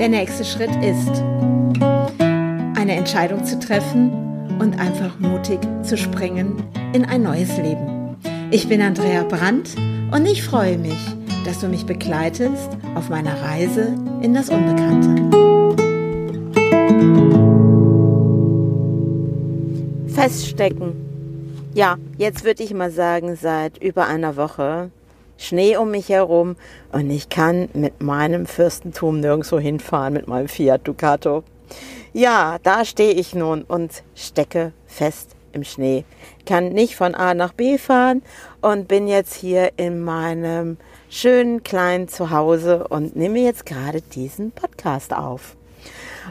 Der nächste Schritt ist, eine Entscheidung zu treffen und einfach mutig zu springen in ein neues Leben. Ich bin Andrea Brandt und ich freue mich, dass du mich begleitest auf meiner Reise in das Unbekannte. Feststecken. Ja, jetzt würde ich mal sagen, seit über einer Woche Schnee um mich herum und ich kann mit meinem Fürstentum nirgendwo hinfahren, mit meinem Fiat Ducato. Ja, da stehe ich nun und stecke fest im Schnee. Kann nicht von A nach B fahren und bin jetzt hier in meinem schönen kleinen Zuhause und nehme jetzt gerade diesen Podcast auf.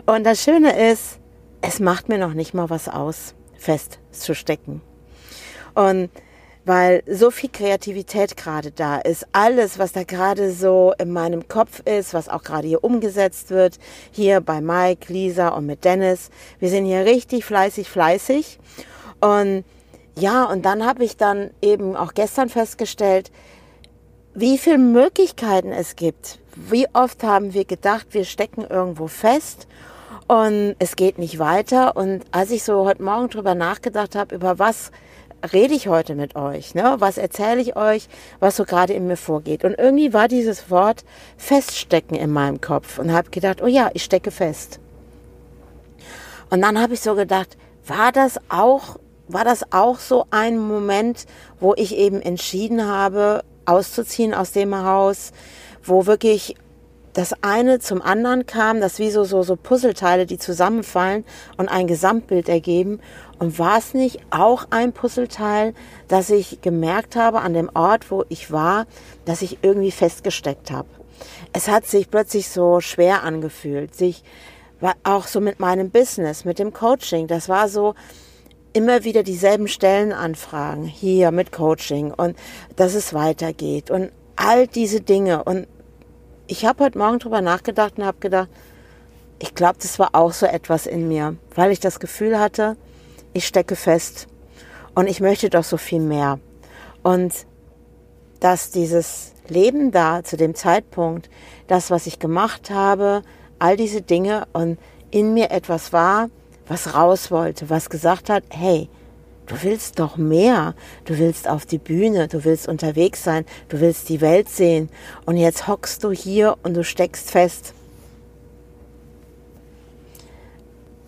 Und das Schöne ist, es macht mir noch nicht mal was aus, festzustecken. Und weil so viel Kreativität gerade da ist. Alles, was da gerade so in meinem Kopf ist, was auch gerade hier umgesetzt wird, hier bei Mike, Lisa und mit Dennis. Wir sind hier richtig fleißig, fleißig. Und ja, und dann habe ich dann eben auch gestern festgestellt, wie viele Möglichkeiten es gibt. Wie oft haben wir gedacht, wir stecken irgendwo fest und es geht nicht weiter. Und als ich so heute Morgen drüber nachgedacht habe, über was rede ich heute mit euch? Ne? Was erzähle ich euch, was so gerade in mir vorgeht? Und irgendwie war dieses Wort feststecken in meinem Kopf und habe gedacht, oh ja, ich stecke fest. Und dann habe ich so gedacht, war das auch, war das auch so ein Moment, wo ich eben entschieden habe, auszuziehen aus dem Haus, wo wirklich das eine zum anderen kam, das wie so, so, so Puzzleteile, die zusammenfallen und ein Gesamtbild ergeben. Und war es nicht auch ein Puzzleteil, dass ich gemerkt habe an dem Ort, wo ich war, dass ich irgendwie festgesteckt habe? Es hat sich plötzlich so schwer angefühlt, sich auch so mit meinem Business, mit dem Coaching. Das war so immer wieder dieselben Stellenanfragen hier mit Coaching und dass es weitergeht und all diese Dinge. Und ich habe heute Morgen drüber nachgedacht und habe gedacht, ich glaube, das war auch so etwas in mir, weil ich das Gefühl hatte, ich stecke fest und ich möchte doch so viel mehr. Und dass dieses Leben da zu dem Zeitpunkt, das, was ich gemacht habe, all diese Dinge und in mir etwas war, was raus wollte, was gesagt hat, hey, Du willst doch mehr. Du willst auf die Bühne, du willst unterwegs sein, du willst die Welt sehen. Und jetzt hockst du hier und du steckst fest.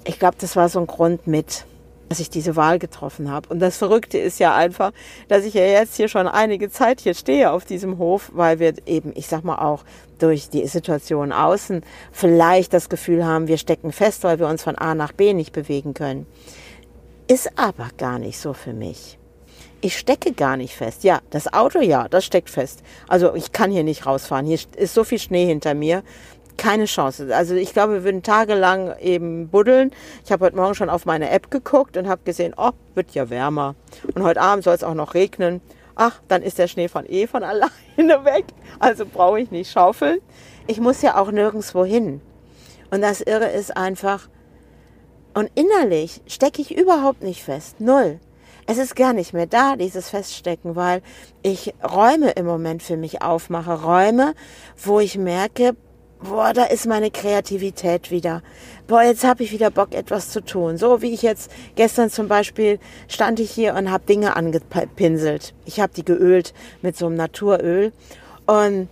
Ich glaube, das war so ein Grund mit, dass ich diese Wahl getroffen habe. Und das Verrückte ist ja einfach, dass ich ja jetzt hier schon einige Zeit hier stehe auf diesem Hof, weil wir eben, ich sag mal auch durch die Situation außen vielleicht das Gefühl haben, wir stecken fest, weil wir uns von A nach B nicht bewegen können. Ist aber gar nicht so für mich. Ich stecke gar nicht fest. Ja, das Auto, ja, das steckt fest. Also ich kann hier nicht rausfahren. Hier ist so viel Schnee hinter mir. Keine Chance. Also ich glaube, wir würden tagelang eben buddeln. Ich habe heute Morgen schon auf meine App geguckt und habe gesehen, oh, wird ja wärmer. Und heute Abend soll es auch noch regnen. Ach, dann ist der Schnee von eh von alleine weg. Also brauche ich nicht schaufeln. Ich muss ja auch nirgendwo hin. Und das Irre ist einfach, und innerlich stecke ich überhaupt nicht fest. Null. Es ist gar nicht mehr da, dieses Feststecken, weil ich Räume im Moment für mich aufmache. Räume, wo ich merke, boah, da ist meine Kreativität wieder. Boah, jetzt habe ich wieder Bock, etwas zu tun. So wie ich jetzt gestern zum Beispiel stand ich hier und habe Dinge angepinselt. Ich habe die geölt mit so einem Naturöl. Und,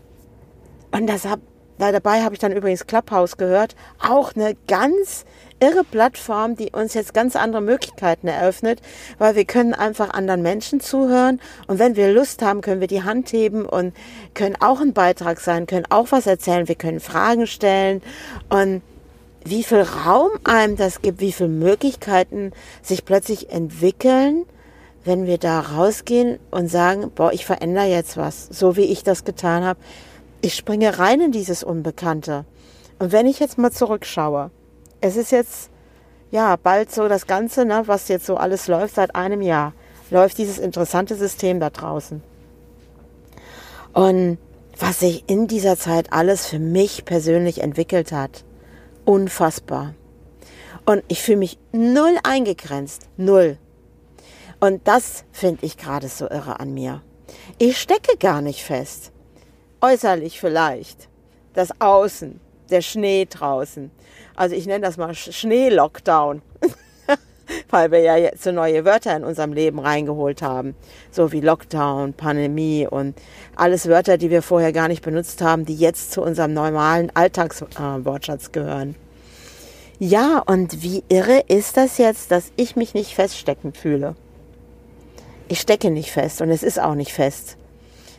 und das hab, dabei habe ich dann übrigens Clubhouse gehört. Auch eine ganz irre Plattform, die uns jetzt ganz andere Möglichkeiten eröffnet, weil wir können einfach anderen Menschen zuhören und wenn wir Lust haben, können wir die Hand heben und können auch ein Beitrag sein, können auch was erzählen, wir können Fragen stellen und wie viel Raum einem das gibt, wie viele Möglichkeiten sich plötzlich entwickeln, wenn wir da rausgehen und sagen, boah, ich verändere jetzt was, so wie ich das getan habe. Ich springe rein in dieses Unbekannte. Und wenn ich jetzt mal zurückschaue, es ist jetzt ja bald so das Ganze, ne, was jetzt so alles läuft seit einem Jahr, läuft dieses interessante System da draußen. Und was sich in dieser Zeit alles für mich persönlich entwickelt hat, unfassbar. Und ich fühle mich null eingegrenzt, null. Und das finde ich gerade so irre an mir. Ich stecke gar nicht fest. Äußerlich vielleicht. Das Außen der Schnee draußen. Also ich nenne das mal Schnee-Lockdown. weil wir ja jetzt so neue Wörter in unserem Leben reingeholt haben. So wie Lockdown, Pandemie und alles Wörter, die wir vorher gar nicht benutzt haben, die jetzt zu unserem normalen Alltagswortschatz äh, gehören. Ja, und wie irre ist das jetzt, dass ich mich nicht feststecken fühle? Ich stecke nicht fest und es ist auch nicht fest,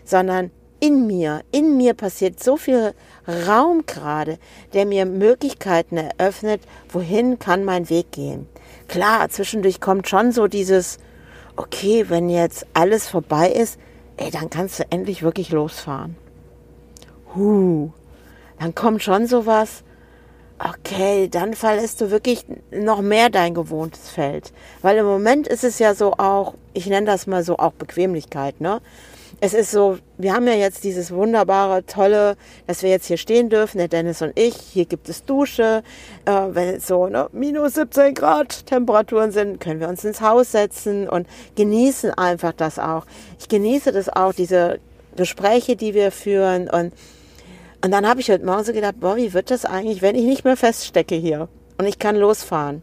sondern in mir, in mir passiert so viel Raum gerade, der mir Möglichkeiten eröffnet, wohin kann mein Weg gehen. Klar, zwischendurch kommt schon so dieses, okay, wenn jetzt alles vorbei ist, ey, dann kannst du endlich wirklich losfahren. Huh, dann kommt schon sowas, okay, dann verlässt du wirklich noch mehr dein gewohntes Feld. Weil im Moment ist es ja so auch, ich nenne das mal so auch Bequemlichkeit, ne? es ist so, wir haben ja jetzt dieses wunderbare, tolle, dass wir jetzt hier stehen dürfen, der Dennis und ich. Hier gibt es Dusche. Äh, wenn es so ne, minus 17 Grad Temperaturen sind, können wir uns ins Haus setzen und genießen einfach das auch. Ich genieße das auch, diese Gespräche, die wir führen. Und, und dann habe ich heute Morgen so gedacht, boah, wie wird das eigentlich, wenn ich nicht mehr feststecke hier und ich kann losfahren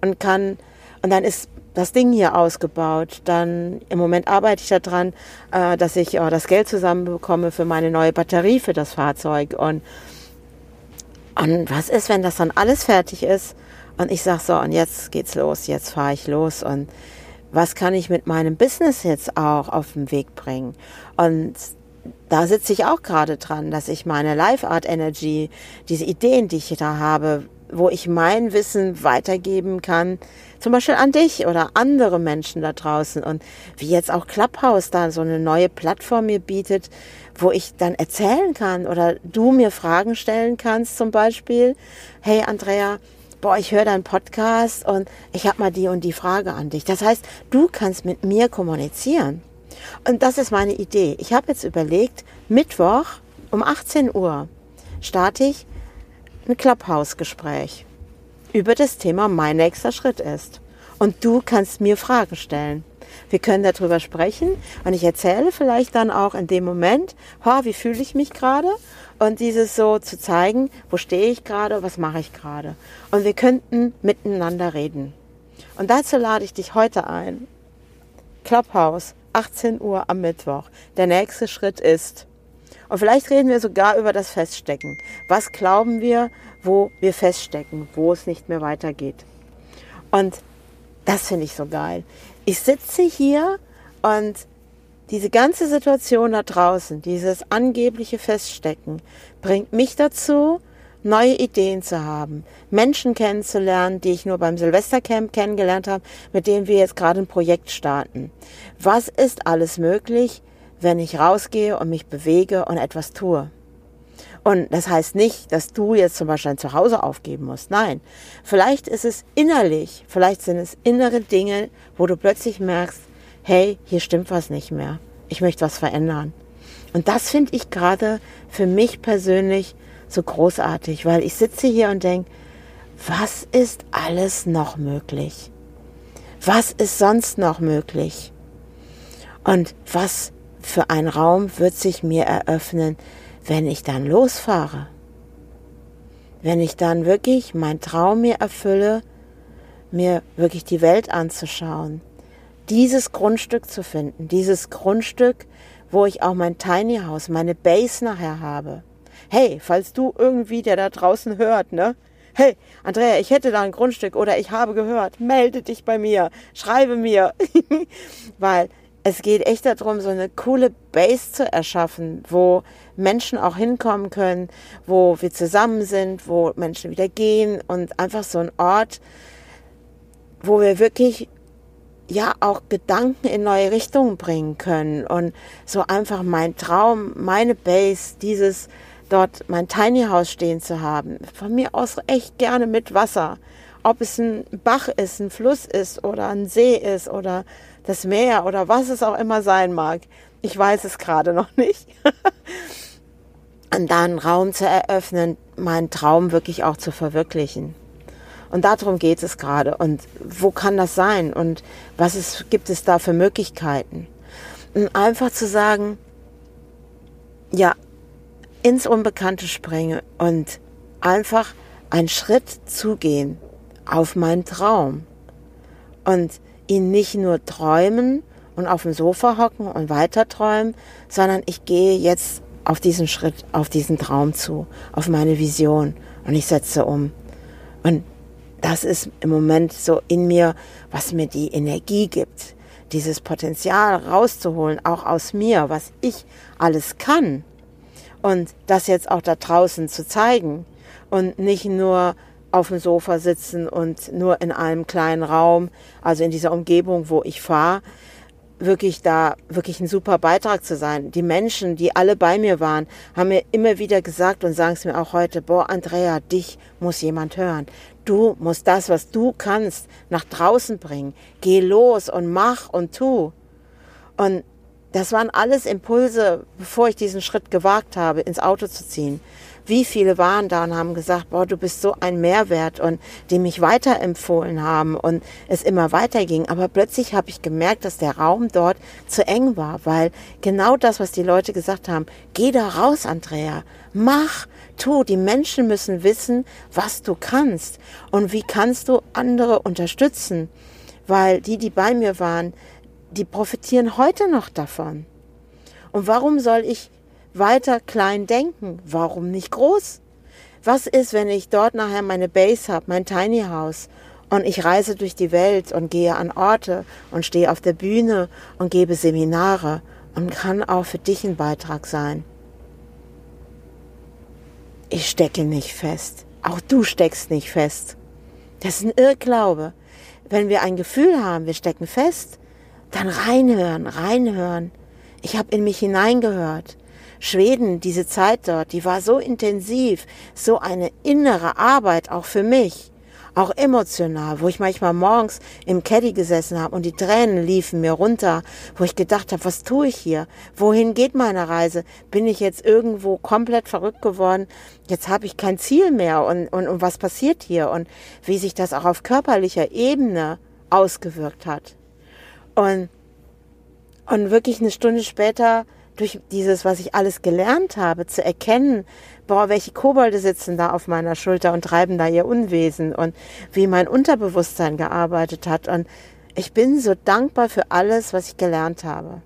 und kann, und dann ist das Ding hier ausgebaut. Dann im Moment arbeite ich daran, äh, dass ich äh, das Geld zusammenbekomme für meine neue Batterie für das Fahrzeug. Und, und was ist, wenn das dann alles fertig ist? Und ich sage so, und jetzt geht's los, jetzt fahre ich los. Und was kann ich mit meinem Business jetzt auch auf den Weg bringen? Und da sitze ich auch gerade dran, dass ich meine Life Art Energy, diese Ideen, die ich da habe, wo ich mein Wissen weitergeben kann, zum Beispiel an dich oder andere Menschen da draußen. Und wie jetzt auch Clubhouse da so eine neue Plattform mir bietet, wo ich dann erzählen kann oder du mir Fragen stellen kannst zum Beispiel. Hey Andrea, boah, ich höre deinen Podcast und ich habe mal die und die Frage an dich. Das heißt, du kannst mit mir kommunizieren. Und das ist meine Idee. Ich habe jetzt überlegt, Mittwoch um 18 Uhr starte ich ein Clubhouse-Gespräch über das Thema Mein nächster Schritt ist. Und du kannst mir Fragen stellen. Wir können darüber sprechen und ich erzähle vielleicht dann auch in dem Moment, ha, wie fühle ich mich gerade? Und dieses so zu zeigen, wo stehe ich gerade, was mache ich gerade? Und wir könnten miteinander reden. Und dazu lade ich dich heute ein. Clubhouse, 18 Uhr am Mittwoch. Der nächste Schritt ist, und vielleicht reden wir sogar über das Feststecken. Was glauben wir, wo wir feststecken, wo es nicht mehr weitergeht? Und das finde ich so geil. Ich sitze hier und diese ganze Situation da draußen, dieses angebliche Feststecken, bringt mich dazu, neue Ideen zu haben, Menschen kennenzulernen, die ich nur beim Silvestercamp kennengelernt habe, mit denen wir jetzt gerade ein Projekt starten. Was ist alles möglich, wenn ich rausgehe und mich bewege und etwas tue. Und das heißt nicht, dass du jetzt zum Beispiel ein Zuhause aufgeben musst. Nein, vielleicht ist es innerlich, vielleicht sind es innere Dinge, wo du plötzlich merkst, hey, hier stimmt was nicht mehr. Ich möchte was verändern. Und das finde ich gerade für mich persönlich so großartig, weil ich sitze hier und denke, was ist alles noch möglich? Was ist sonst noch möglich? Und was für ein Raum wird sich mir eröffnen, wenn ich dann losfahre. Wenn ich dann wirklich mein Traum mir erfülle, mir wirklich die Welt anzuschauen, dieses Grundstück zu finden, dieses Grundstück, wo ich auch mein Tiny House, meine Base nachher habe. Hey, falls du irgendwie, der da draußen hört, ne? Hey, Andrea, ich hätte da ein Grundstück oder ich habe gehört, melde dich bei mir, schreibe mir. Weil es geht echt darum, so eine coole Base zu erschaffen, wo Menschen auch hinkommen können, wo wir zusammen sind, wo Menschen wieder gehen und einfach so ein Ort, wo wir wirklich ja auch Gedanken in neue Richtungen bringen können und so einfach mein Traum, meine Base, dieses dort mein Tiny House stehen zu haben, von mir aus echt gerne mit Wasser, ob es ein Bach ist, ein Fluss ist oder ein See ist oder das Meer oder was es auch immer sein mag. Ich weiß es gerade noch nicht. und da einen Raum zu eröffnen, meinen Traum wirklich auch zu verwirklichen. Und darum geht es gerade. Und wo kann das sein? Und was ist, gibt es da für Möglichkeiten? Und einfach zu sagen, ja, ins Unbekannte springe und einfach einen Schritt zugehen auf meinen Traum und ihn nicht nur träumen und auf dem Sofa hocken und weiter träumen, sondern ich gehe jetzt auf diesen Schritt, auf diesen Traum zu, auf meine Vision und ich setze um. Und das ist im Moment so in mir, was mir die Energie gibt, dieses Potenzial rauszuholen, auch aus mir, was ich alles kann. Und das jetzt auch da draußen zu zeigen und nicht nur auf dem Sofa sitzen und nur in einem kleinen Raum, also in dieser Umgebung, wo ich fahre, wirklich da wirklich ein super Beitrag zu sein. Die Menschen, die alle bei mir waren, haben mir immer wieder gesagt und sagen es mir auch heute, boah, Andrea, dich muss jemand hören. Du musst das, was du kannst, nach draußen bringen. Geh los und mach und tu. Und das waren alles Impulse, bevor ich diesen Schritt gewagt habe, ins Auto zu ziehen wie viele waren da und haben gesagt, boah, du bist so ein Mehrwert und die mich weiterempfohlen haben und es immer weiterging. Aber plötzlich habe ich gemerkt, dass der Raum dort zu eng war, weil genau das, was die Leute gesagt haben, geh da raus, Andrea, mach, tu. Die Menschen müssen wissen, was du kannst und wie kannst du andere unterstützen, weil die, die bei mir waren, die profitieren heute noch davon. Und warum soll ich weiter klein denken. Warum nicht groß? Was ist, wenn ich dort nachher meine Base habe, mein Tiny House und ich reise durch die Welt und gehe an Orte und stehe auf der Bühne und gebe Seminare und kann auch für dich ein Beitrag sein. Ich stecke nicht fest. Auch du steckst nicht fest. Das ist ein Irrglaube. Wenn wir ein Gefühl haben, wir stecken fest, dann reinhören, reinhören. Ich habe in mich hineingehört. Schweden, diese Zeit dort, die war so intensiv, so eine innere Arbeit auch für mich, auch emotional, wo ich manchmal morgens im Caddy gesessen habe und die Tränen liefen mir runter, wo ich gedacht habe, was tue ich hier? Wohin geht meine Reise? Bin ich jetzt irgendwo komplett verrückt geworden? Jetzt habe ich kein Ziel mehr und, und, und was passiert hier? Und wie sich das auch auf körperlicher Ebene ausgewirkt hat. Und, und wirklich eine Stunde später durch dieses, was ich alles gelernt habe, zu erkennen, boah, welche Kobolde sitzen da auf meiner Schulter und treiben da ihr Unwesen und wie mein Unterbewusstsein gearbeitet hat. Und ich bin so dankbar für alles, was ich gelernt habe.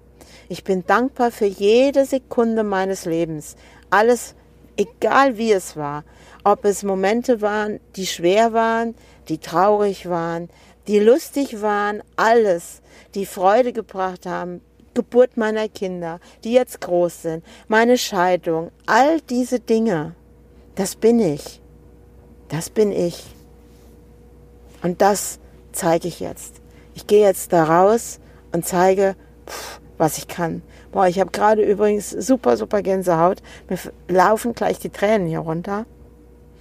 Ich bin dankbar für jede Sekunde meines Lebens. Alles, egal wie es war. Ob es Momente waren, die schwer waren, die traurig waren, die lustig waren, alles, die Freude gebracht haben, Geburt meiner Kinder, die jetzt groß sind, meine Scheidung, all diese Dinge, das bin ich. Das bin ich. Und das zeige ich jetzt. Ich gehe jetzt da raus und zeige, pff, was ich kann. Boah, ich habe gerade übrigens super, super Gänsehaut. Mir laufen gleich die Tränen hier runter.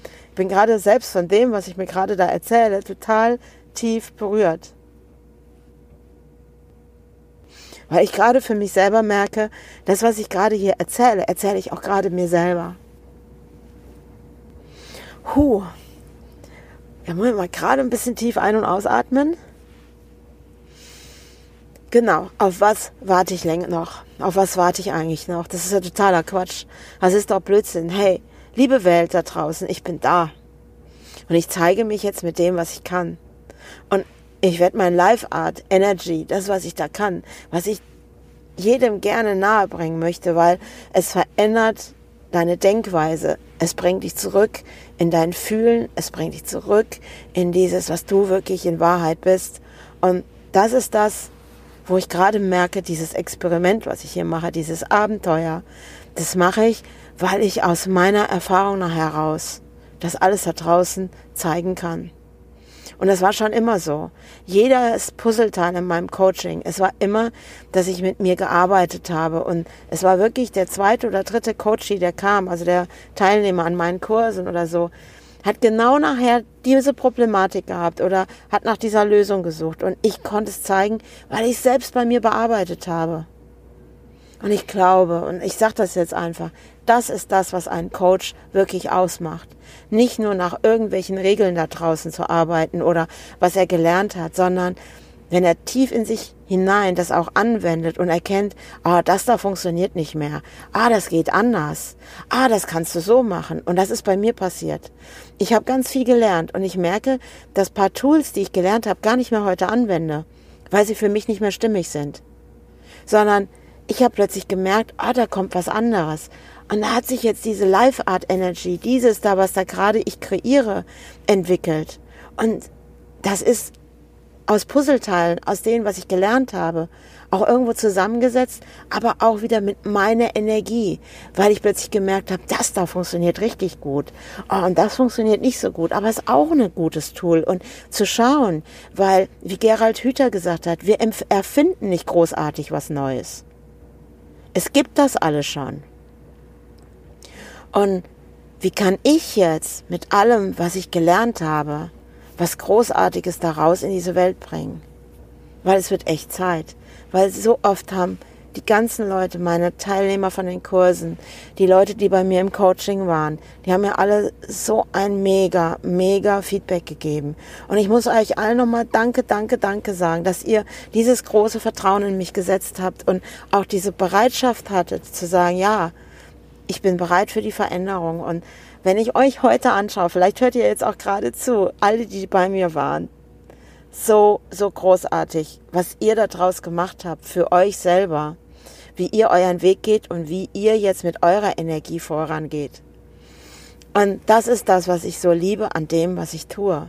Ich bin gerade selbst von dem, was ich mir gerade da erzähle, total tief berührt. Weil ich gerade für mich selber merke, das, was ich gerade hier erzähle, erzähle ich auch gerade mir selber. Huh. Ja, wollen wir mal gerade ein bisschen tief ein- und ausatmen. Genau, auf was warte ich länger noch? Auf was warte ich eigentlich noch? Das ist ja totaler Quatsch. Das ist doch Blödsinn. Hey, liebe Welt da draußen, ich bin da. Und ich zeige mich jetzt mit dem, was ich kann. Und ich werde mein Life Art, Energy, das, was ich da kann, was ich jedem gerne nahebringen möchte, weil es verändert deine Denkweise. Es bringt dich zurück in dein Fühlen, es bringt dich zurück in dieses, was du wirklich in Wahrheit bist. Und das ist das, wo ich gerade merke, dieses Experiment, was ich hier mache, dieses Abenteuer, das mache ich, weil ich aus meiner Erfahrung heraus das alles da draußen zeigen kann. Und das war schon immer so. Jedes Puzzleteil in meinem Coaching, es war immer, dass ich mit mir gearbeitet habe. Und es war wirklich der zweite oder dritte Coachie, der kam, also der Teilnehmer an meinen Kursen oder so, hat genau nachher diese Problematik gehabt oder hat nach dieser Lösung gesucht. Und ich konnte es zeigen, weil ich selbst bei mir bearbeitet habe. Und ich glaube, und ich sage das jetzt einfach, das ist das, was einen Coach wirklich ausmacht. Nicht nur nach irgendwelchen Regeln da draußen zu arbeiten oder was er gelernt hat, sondern wenn er tief in sich hinein das auch anwendet und erkennt, ah, das da funktioniert nicht mehr. Ah, das geht anders. Ah, das kannst du so machen. Und das ist bei mir passiert. Ich habe ganz viel gelernt und ich merke, dass paar Tools, die ich gelernt habe, gar nicht mehr heute anwende, weil sie für mich nicht mehr stimmig sind. Sondern ich habe plötzlich gemerkt, ah, da kommt was anderes. Und da hat sich jetzt diese Life Art Energy, dieses da, was da gerade ich kreiere, entwickelt. Und das ist aus Puzzleteilen, aus dem, was ich gelernt habe, auch irgendwo zusammengesetzt, aber auch wieder mit meiner Energie, weil ich plötzlich gemerkt habe, das da funktioniert richtig gut oh, und das funktioniert nicht so gut, aber es ist auch ein gutes Tool und zu schauen, weil, wie Gerald Hüther gesagt hat, wir erfinden nicht großartig was Neues. Es gibt das alles schon. Und wie kann ich jetzt mit allem, was ich gelernt habe, was Großartiges daraus in diese Welt bringen. Weil es wird echt Zeit. Weil so oft haben die ganzen Leute, meine Teilnehmer von den Kursen, die Leute, die bei mir im Coaching waren, die haben mir alle so ein mega, mega Feedback gegeben. Und ich muss euch allen nochmal Danke, Danke, Danke sagen, dass ihr dieses große Vertrauen in mich gesetzt habt und auch diese Bereitschaft hattet zu sagen, ja, ich bin bereit für die Veränderung und wenn ich euch heute anschaue, vielleicht hört ihr jetzt auch gerade zu, alle, die bei mir waren, so, so großartig, was ihr daraus gemacht habt für euch selber, wie ihr euren Weg geht und wie ihr jetzt mit eurer Energie vorangeht. Und das ist das, was ich so liebe an dem, was ich tue.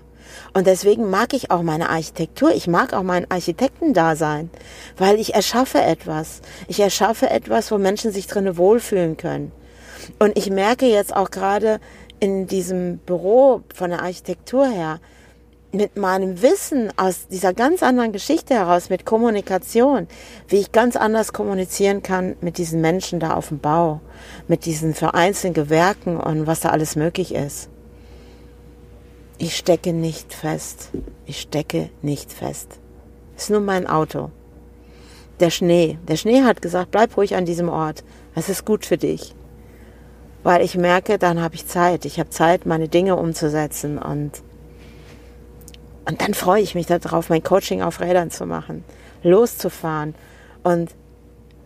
Und deswegen mag ich auch meine Architektur. Ich mag auch mein Architektendasein, weil ich erschaffe etwas. Ich erschaffe etwas, wo Menschen sich drinnen wohlfühlen können. Und ich merke jetzt auch gerade in diesem Büro von der Architektur her, mit meinem Wissen aus dieser ganz anderen Geschichte heraus, mit Kommunikation, wie ich ganz anders kommunizieren kann mit diesen Menschen da auf dem Bau, mit diesen vereinzelten Gewerken und was da alles möglich ist. Ich stecke nicht fest. Ich stecke nicht fest. Es ist nur mein Auto. Der Schnee. Der Schnee hat gesagt, bleib ruhig an diesem Ort. Es ist gut für dich weil ich merke, dann habe ich Zeit. Ich habe Zeit, meine Dinge umzusetzen und und dann freue ich mich darauf, mein Coaching auf Rädern zu machen, loszufahren und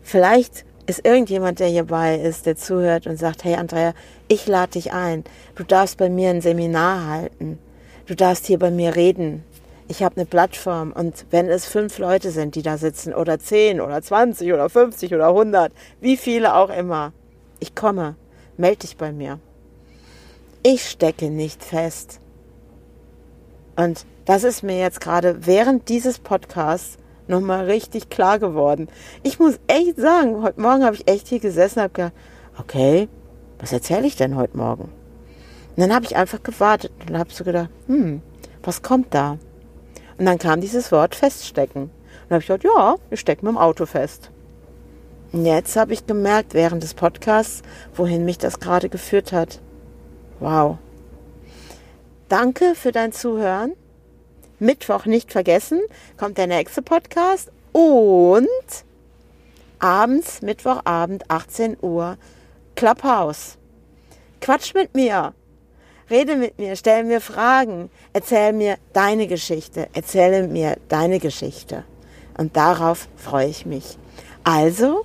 vielleicht ist irgendjemand, der hierbei ist, der zuhört und sagt, hey Andrea, ich lade dich ein. Du darfst bei mir ein Seminar halten. Du darfst hier bei mir reden. Ich habe eine Plattform und wenn es fünf Leute sind, die da sitzen oder zehn oder zwanzig oder fünfzig oder hundert, wie viele auch immer, ich komme melde dich bei mir. Ich stecke nicht fest. Und das ist mir jetzt gerade während dieses Podcasts nochmal richtig klar geworden. Ich muss echt sagen, heute Morgen habe ich echt hier gesessen und habe gedacht, okay, was erzähle ich denn heute Morgen? Und dann habe ich einfach gewartet und habe so gedacht, hm, was kommt da? Und dann kam dieses Wort feststecken. Und dann habe ich gedacht, ja, ich stecke mit dem Auto fest. Und jetzt habe ich gemerkt während des Podcasts, wohin mich das gerade geführt hat. Wow. Danke für dein Zuhören. Mittwoch nicht vergessen, kommt der nächste Podcast und abends, Mittwochabend, 18 Uhr, Clubhouse. Quatsch mit mir. Rede mit mir, stell mir Fragen, erzähl mir deine Geschichte, erzähle mir deine Geschichte. Und darauf freue ich mich. Also,